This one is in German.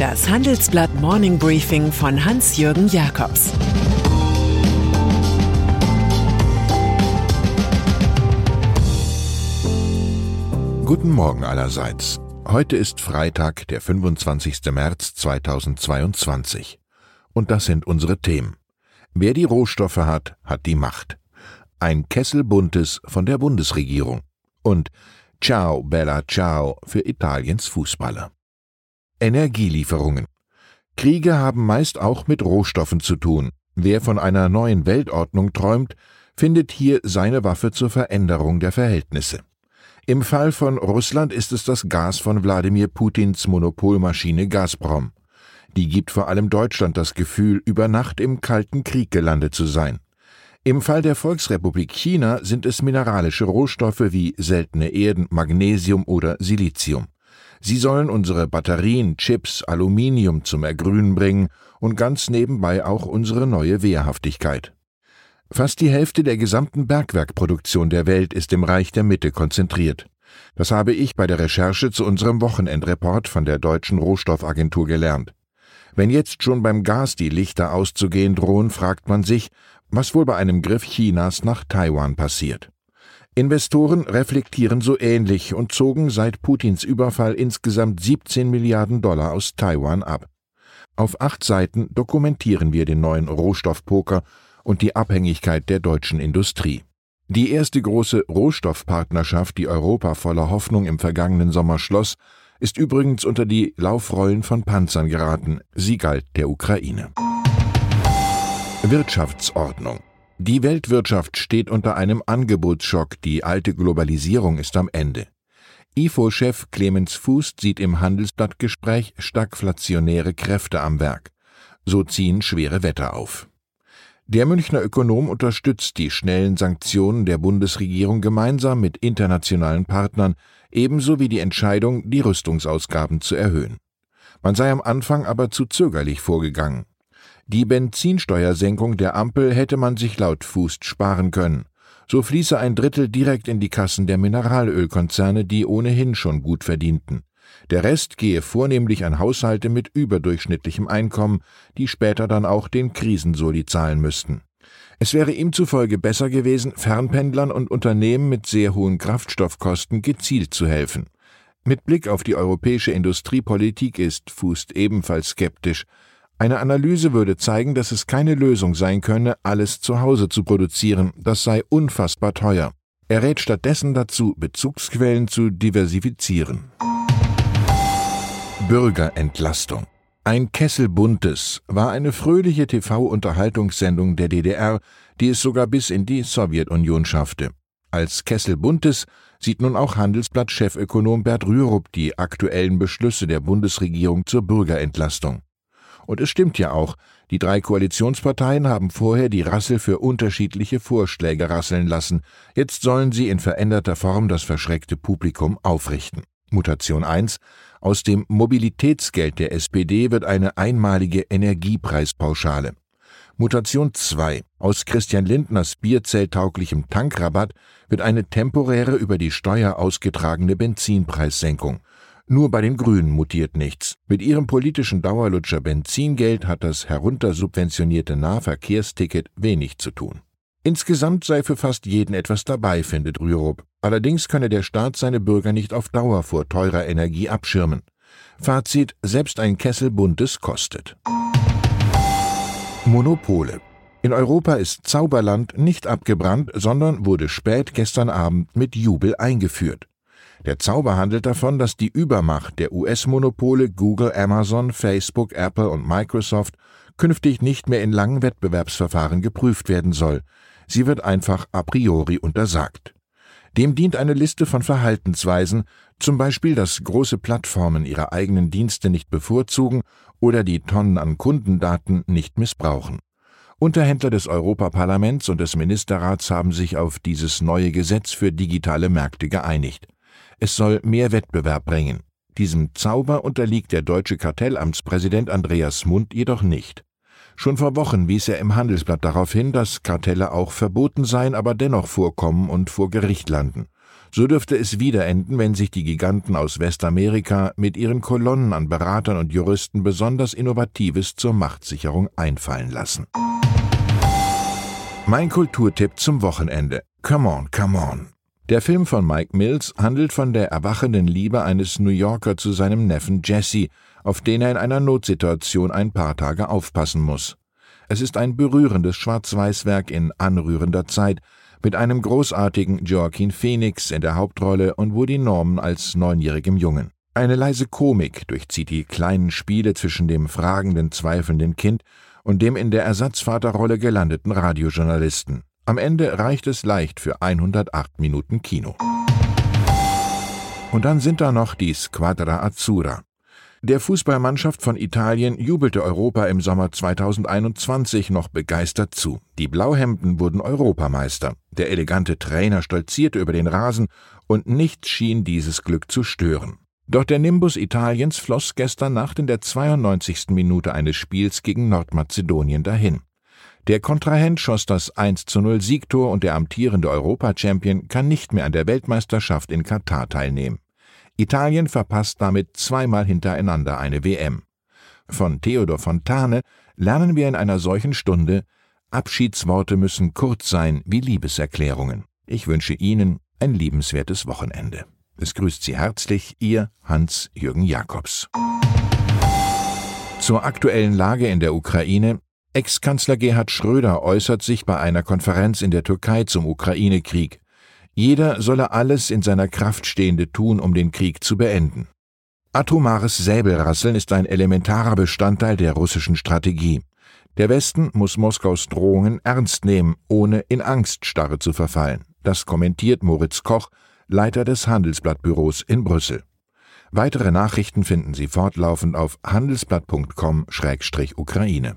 Das Handelsblatt Morning Briefing von Hans-Jürgen Jakobs Guten Morgen allerseits. Heute ist Freitag, der 25. März 2022. Und das sind unsere Themen. Wer die Rohstoffe hat, hat die Macht. Ein Kessel Buntes von der Bundesregierung. Und Ciao Bella Ciao für Italiens Fußballer. Energielieferungen. Kriege haben meist auch mit Rohstoffen zu tun. Wer von einer neuen Weltordnung träumt, findet hier seine Waffe zur Veränderung der Verhältnisse. Im Fall von Russland ist es das Gas von Wladimir Putins Monopolmaschine Gazprom. Die gibt vor allem Deutschland das Gefühl, über Nacht im Kalten Krieg gelandet zu sein. Im Fall der Volksrepublik China sind es mineralische Rohstoffe wie seltene Erden, Magnesium oder Silizium. Sie sollen unsere Batterien, Chips, Aluminium zum Ergrünen bringen und ganz nebenbei auch unsere neue Wehrhaftigkeit. Fast die Hälfte der gesamten Bergwerkproduktion der Welt ist im Reich der Mitte konzentriert. Das habe ich bei der Recherche zu unserem Wochenendreport von der Deutschen Rohstoffagentur gelernt. Wenn jetzt schon beim Gas die Lichter auszugehen drohen, fragt man sich, was wohl bei einem Griff Chinas nach Taiwan passiert. Investoren reflektieren so ähnlich und zogen seit Putins Überfall insgesamt 17 Milliarden Dollar aus Taiwan ab. Auf acht Seiten dokumentieren wir den neuen Rohstoffpoker und die Abhängigkeit der deutschen Industrie. Die erste große Rohstoffpartnerschaft, die Europa voller Hoffnung im vergangenen Sommer schloss, ist übrigens unter die Laufrollen von Panzern geraten. Sie galt der Ukraine. Wirtschaftsordnung die Weltwirtschaft steht unter einem Angebotsschock, die alte Globalisierung ist am Ende. IFO-Chef Clemens Fuß sieht im Handelsblattgespräch stagflationäre Kräfte am Werk. So ziehen schwere Wetter auf. Der Münchner Ökonom unterstützt die schnellen Sanktionen der Bundesregierung gemeinsam mit internationalen Partnern, ebenso wie die Entscheidung, die Rüstungsausgaben zu erhöhen. Man sei am Anfang aber zu zögerlich vorgegangen. Die Benzinsteuersenkung der Ampel hätte man sich laut Fuß sparen können. So fließe ein Drittel direkt in die Kassen der Mineralölkonzerne, die ohnehin schon gut verdienten. Der Rest gehe vornehmlich an Haushalte mit überdurchschnittlichem Einkommen, die später dann auch den Krisensoli zahlen müssten. Es wäre ihm zufolge besser gewesen, Fernpendlern und Unternehmen mit sehr hohen Kraftstoffkosten gezielt zu helfen. Mit Blick auf die europäische Industriepolitik ist Fuß ebenfalls skeptisch. Eine Analyse würde zeigen, dass es keine Lösung sein könne, alles zu Hause zu produzieren, das sei unfassbar teuer. Er rät stattdessen dazu, Bezugsquellen zu diversifizieren. Bürgerentlastung. Ein Kessel Buntes war eine fröhliche TV-Unterhaltungssendung der DDR, die es sogar bis in die Sowjetunion schaffte. Als Kessel Buntes sieht nun auch Handelsblatt-Chefökonom Bert Rürup die aktuellen Beschlüsse der Bundesregierung zur Bürgerentlastung. Und es stimmt ja auch, die drei Koalitionsparteien haben vorher die Rassel für unterschiedliche Vorschläge rasseln lassen. Jetzt sollen sie in veränderter Form das verschreckte Publikum aufrichten. Mutation 1 Aus dem Mobilitätsgeld der SPD wird eine einmalige Energiepreispauschale. Mutation 2 Aus Christian Lindners bierzelltauglichem Tankrabatt wird eine temporäre über die Steuer ausgetragene Benzinpreissenkung. Nur bei den Grünen mutiert nichts. Mit ihrem politischen Dauerlutscher Benzingeld hat das heruntersubventionierte Nahverkehrsticket wenig zu tun. Insgesamt sei für fast jeden etwas dabei, findet Rürup. Allerdings könne der Staat seine Bürger nicht auf Dauer vor teurer Energie abschirmen. Fazit, selbst ein Kessel Buntes kostet. Monopole. In Europa ist Zauberland nicht abgebrannt, sondern wurde spät gestern Abend mit Jubel eingeführt. Der Zauber handelt davon, dass die Übermacht der US-Monopole Google, Amazon, Facebook, Apple und Microsoft künftig nicht mehr in langen Wettbewerbsverfahren geprüft werden soll. Sie wird einfach a priori untersagt. Dem dient eine Liste von Verhaltensweisen, zum Beispiel, dass große Plattformen ihre eigenen Dienste nicht bevorzugen oder die Tonnen an Kundendaten nicht missbrauchen. Unterhändler des Europaparlaments und des Ministerrats haben sich auf dieses neue Gesetz für digitale Märkte geeinigt. Es soll mehr Wettbewerb bringen. Diesem Zauber unterliegt der deutsche Kartellamtspräsident Andreas Mund jedoch nicht. Schon vor Wochen wies er im Handelsblatt darauf hin, dass Kartelle auch verboten seien, aber dennoch vorkommen und vor Gericht landen. So dürfte es wieder enden, wenn sich die Giganten aus Westamerika mit ihren Kolonnen an Beratern und Juristen besonders Innovatives zur Machtsicherung einfallen lassen. Mein Kulturtipp zum Wochenende. Come on, come on. Der Film von Mike Mills handelt von der erwachenden Liebe eines New Yorker zu seinem Neffen Jesse, auf den er in einer Notsituation ein paar Tage aufpassen muss. Es ist ein berührendes Schwarz-Weiß-Werk in anrührender Zeit, mit einem großartigen Joaquin Phoenix in der Hauptrolle und Woody Norman als neunjährigem Jungen. Eine leise Komik durchzieht die kleinen Spiele zwischen dem fragenden, zweifelnden Kind und dem in der Ersatzvaterrolle gelandeten Radiojournalisten. Am Ende reicht es leicht für 108 Minuten Kino. Und dann sind da noch die Squadra Azzurra. Der Fußballmannschaft von Italien jubelte Europa im Sommer 2021 noch begeistert zu. Die Blauhemden wurden Europameister. Der elegante Trainer stolzierte über den Rasen und nichts schien dieses Glück zu stören. Doch der Nimbus Italiens floss gestern Nacht in der 92. Minute eines Spiels gegen Nordmazedonien dahin. Der Kontrahent schoss das 1 zu 0 Siegtor und der amtierende Europa-Champion kann nicht mehr an der Weltmeisterschaft in Katar teilnehmen. Italien verpasst damit zweimal hintereinander eine WM. Von Theodor Fontane lernen wir in einer solchen Stunde, Abschiedsworte müssen kurz sein wie Liebeserklärungen. Ich wünsche Ihnen ein liebenswertes Wochenende. Es grüßt Sie herzlich Ihr Hans-Jürgen Jakobs. Zur aktuellen Lage in der Ukraine. Ex-Kanzler Gerhard Schröder äußert sich bei einer Konferenz in der Türkei zum Ukraine-Krieg. Jeder solle alles in seiner Kraft Stehende tun, um den Krieg zu beenden. Atomares Säbelrasseln ist ein elementarer Bestandteil der russischen Strategie. Der Westen muss Moskaus Drohungen ernst nehmen, ohne in Angststarre zu verfallen. Das kommentiert Moritz Koch, Leiter des Handelsblattbüros in Brüssel. Weitere Nachrichten finden Sie fortlaufend auf handelsblatt.com-ukraine.